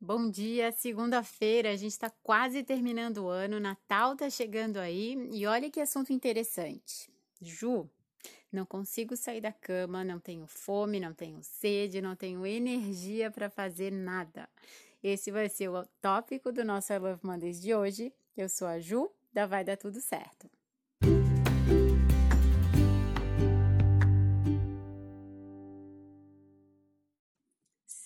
Bom dia, segunda-feira, a gente está quase terminando o ano, Natal tá chegando aí e olha que assunto interessante. Ju, não consigo sair da cama, não tenho fome, não tenho sede, não tenho energia para fazer nada. Esse vai ser o tópico do nosso I Love Mondays de hoje. Eu sou a Ju, da Vai Dar Tudo Certo.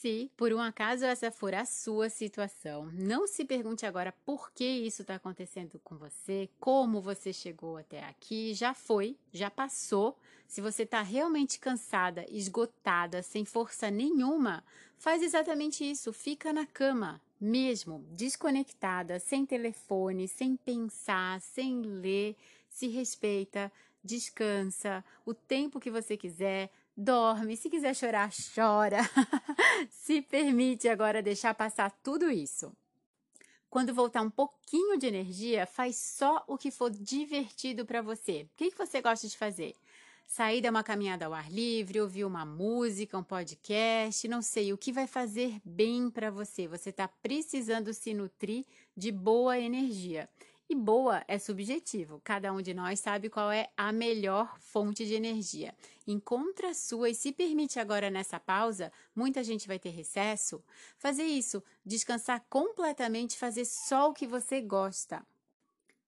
Se por um acaso essa for a sua situação, não se pergunte agora por que isso está acontecendo com você, como você chegou até aqui, já foi, já passou. Se você está realmente cansada, esgotada, sem força nenhuma, faz exatamente isso, fica na cama, mesmo desconectada, sem telefone, sem pensar, sem ler, se respeita, descansa o tempo que você quiser dorme, se quiser chorar, chora. se permite agora deixar passar tudo isso. Quando voltar um pouquinho de energia, faz só o que for divertido para você. O que, que você gosta de fazer? Sair dar uma caminhada ao ar livre, ouvir uma música, um podcast, não sei, o que vai fazer bem para você. Você está precisando se nutrir de boa energia. E boa é subjetivo, cada um de nós sabe qual é a melhor fonte de energia. Encontra a sua e se permite agora nessa pausa, muita gente vai ter recesso, fazer isso, descansar completamente, fazer só o que você gosta.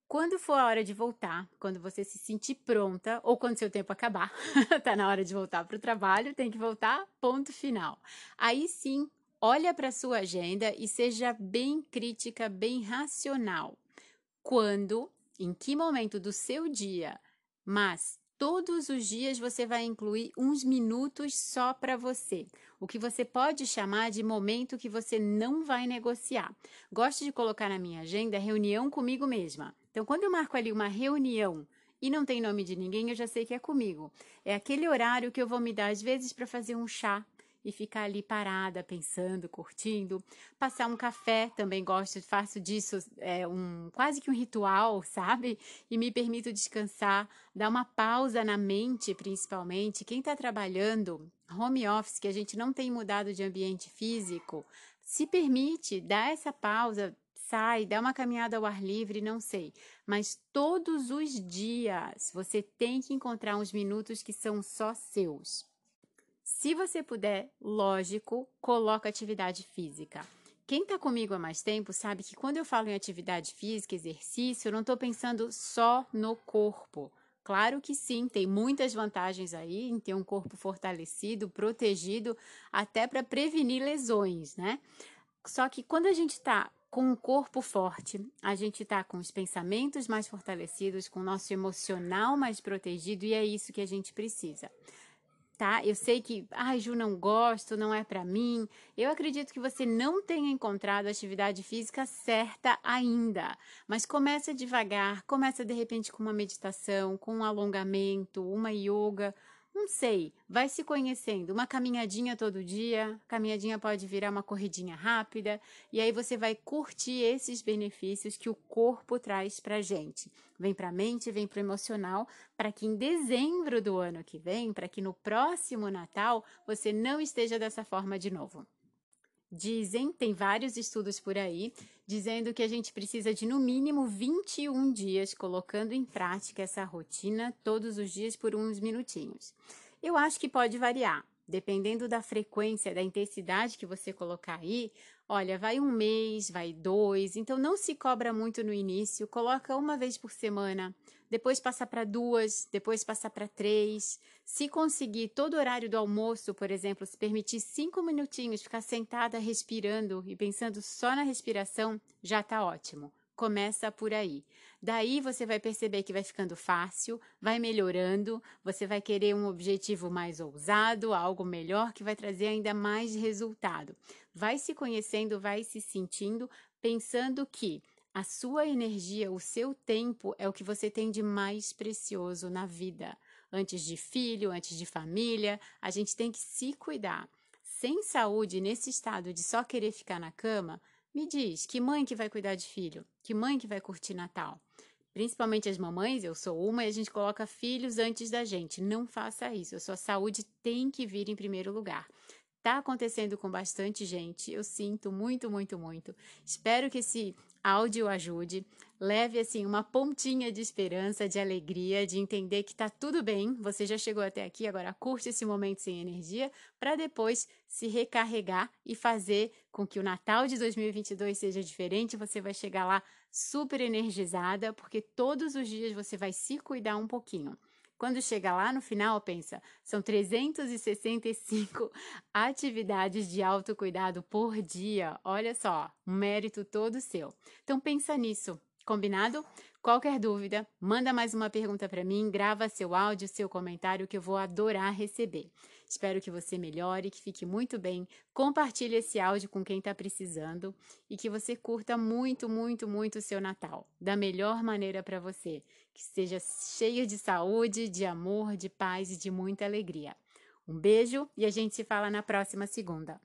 Quando for a hora de voltar, quando você se sentir pronta, ou quando seu tempo acabar, tá na hora de voltar para o trabalho, tem que voltar, ponto final. Aí sim, olha para sua agenda e seja bem crítica, bem racional quando, em que momento do seu dia, mas todos os dias você vai incluir uns minutos só para você, o que você pode chamar de momento que você não vai negociar. Gosto de colocar na minha agenda reunião comigo mesma. Então, quando eu marco ali uma reunião e não tem nome de ninguém, eu já sei que é comigo. É aquele horário que eu vou me dar às vezes para fazer um chá, e ficar ali parada, pensando, curtindo. Passar um café, também gosto, faço disso é, um quase que um ritual, sabe? E me permito descansar, dar uma pausa na mente, principalmente. Quem está trabalhando home office, que a gente não tem mudado de ambiente físico, se permite dar essa pausa, sai, dá uma caminhada ao ar livre, não sei. Mas todos os dias você tem que encontrar uns minutos que são só seus. Se você puder, lógico, coloca atividade física. Quem está comigo há mais tempo sabe que quando eu falo em atividade física, exercício, eu não estou pensando só no corpo. Claro que sim, tem muitas vantagens aí em ter um corpo fortalecido, protegido, até para prevenir lesões, né? Só que quando a gente está com o corpo forte, a gente está com os pensamentos mais fortalecidos, com o nosso emocional mais protegido, e é isso que a gente precisa tá? Eu sei que, ai, ah, Ju, não gosto, não é para mim. Eu acredito que você não tenha encontrado a atividade física certa ainda, mas começa devagar, começa de repente com uma meditação, com um alongamento, uma yoga, não sei, vai se conhecendo. Uma caminhadinha todo dia, caminhadinha pode virar uma corridinha rápida, e aí você vai curtir esses benefícios que o corpo traz pra gente. Vem pra mente, vem pro emocional, para que em dezembro do ano que vem, para que no próximo Natal você não esteja dessa forma de novo. Dizem, tem vários estudos por aí, dizendo que a gente precisa de no mínimo 21 dias colocando em prática essa rotina todos os dias por uns minutinhos. Eu acho que pode variar, dependendo da frequência, da intensidade que você colocar aí. Olha, vai um mês, vai dois, então não se cobra muito no início, coloca uma vez por semana, depois passa para duas, depois passa para três. Se conseguir todo horário do almoço, por exemplo, se permitir cinco minutinhos ficar sentada respirando e pensando só na respiração, já está ótimo. Começa por aí. Daí você vai perceber que vai ficando fácil, vai melhorando, você vai querer um objetivo mais ousado, algo melhor que vai trazer ainda mais resultado. Vai se conhecendo, vai se sentindo, pensando que a sua energia, o seu tempo é o que você tem de mais precioso na vida. Antes de filho, antes de família, a gente tem que se cuidar. Sem saúde, nesse estado de só querer ficar na cama, me diz, que mãe que vai cuidar de filho? Que mãe que vai curtir Natal? Principalmente as mamães, eu sou uma e a gente coloca filhos antes da gente. Não faça isso. A sua saúde tem que vir em primeiro lugar. Tá acontecendo com bastante gente. Eu sinto muito, muito, muito. Espero que esse áudio ajude. Leve assim uma pontinha de esperança, de alegria, de entender que tá tudo bem. Você já chegou até aqui, agora curte esse momento sem energia para depois se recarregar e fazer com que o Natal de 2022 seja diferente. Você vai chegar lá super energizada, porque todos os dias você vai se cuidar um pouquinho. Quando chega lá no final, pensa, são 365 atividades de autocuidado por dia. Olha só, um mérito todo seu. Então pensa nisso. Combinado? Qualquer dúvida, manda mais uma pergunta para mim, grava seu áudio, seu comentário que eu vou adorar receber. Espero que você melhore, que fique muito bem. Compartilhe esse áudio com quem está precisando e que você curta muito, muito, muito o seu Natal, da melhor maneira para você. Que seja cheio de saúde, de amor, de paz e de muita alegria. Um beijo e a gente se fala na próxima segunda.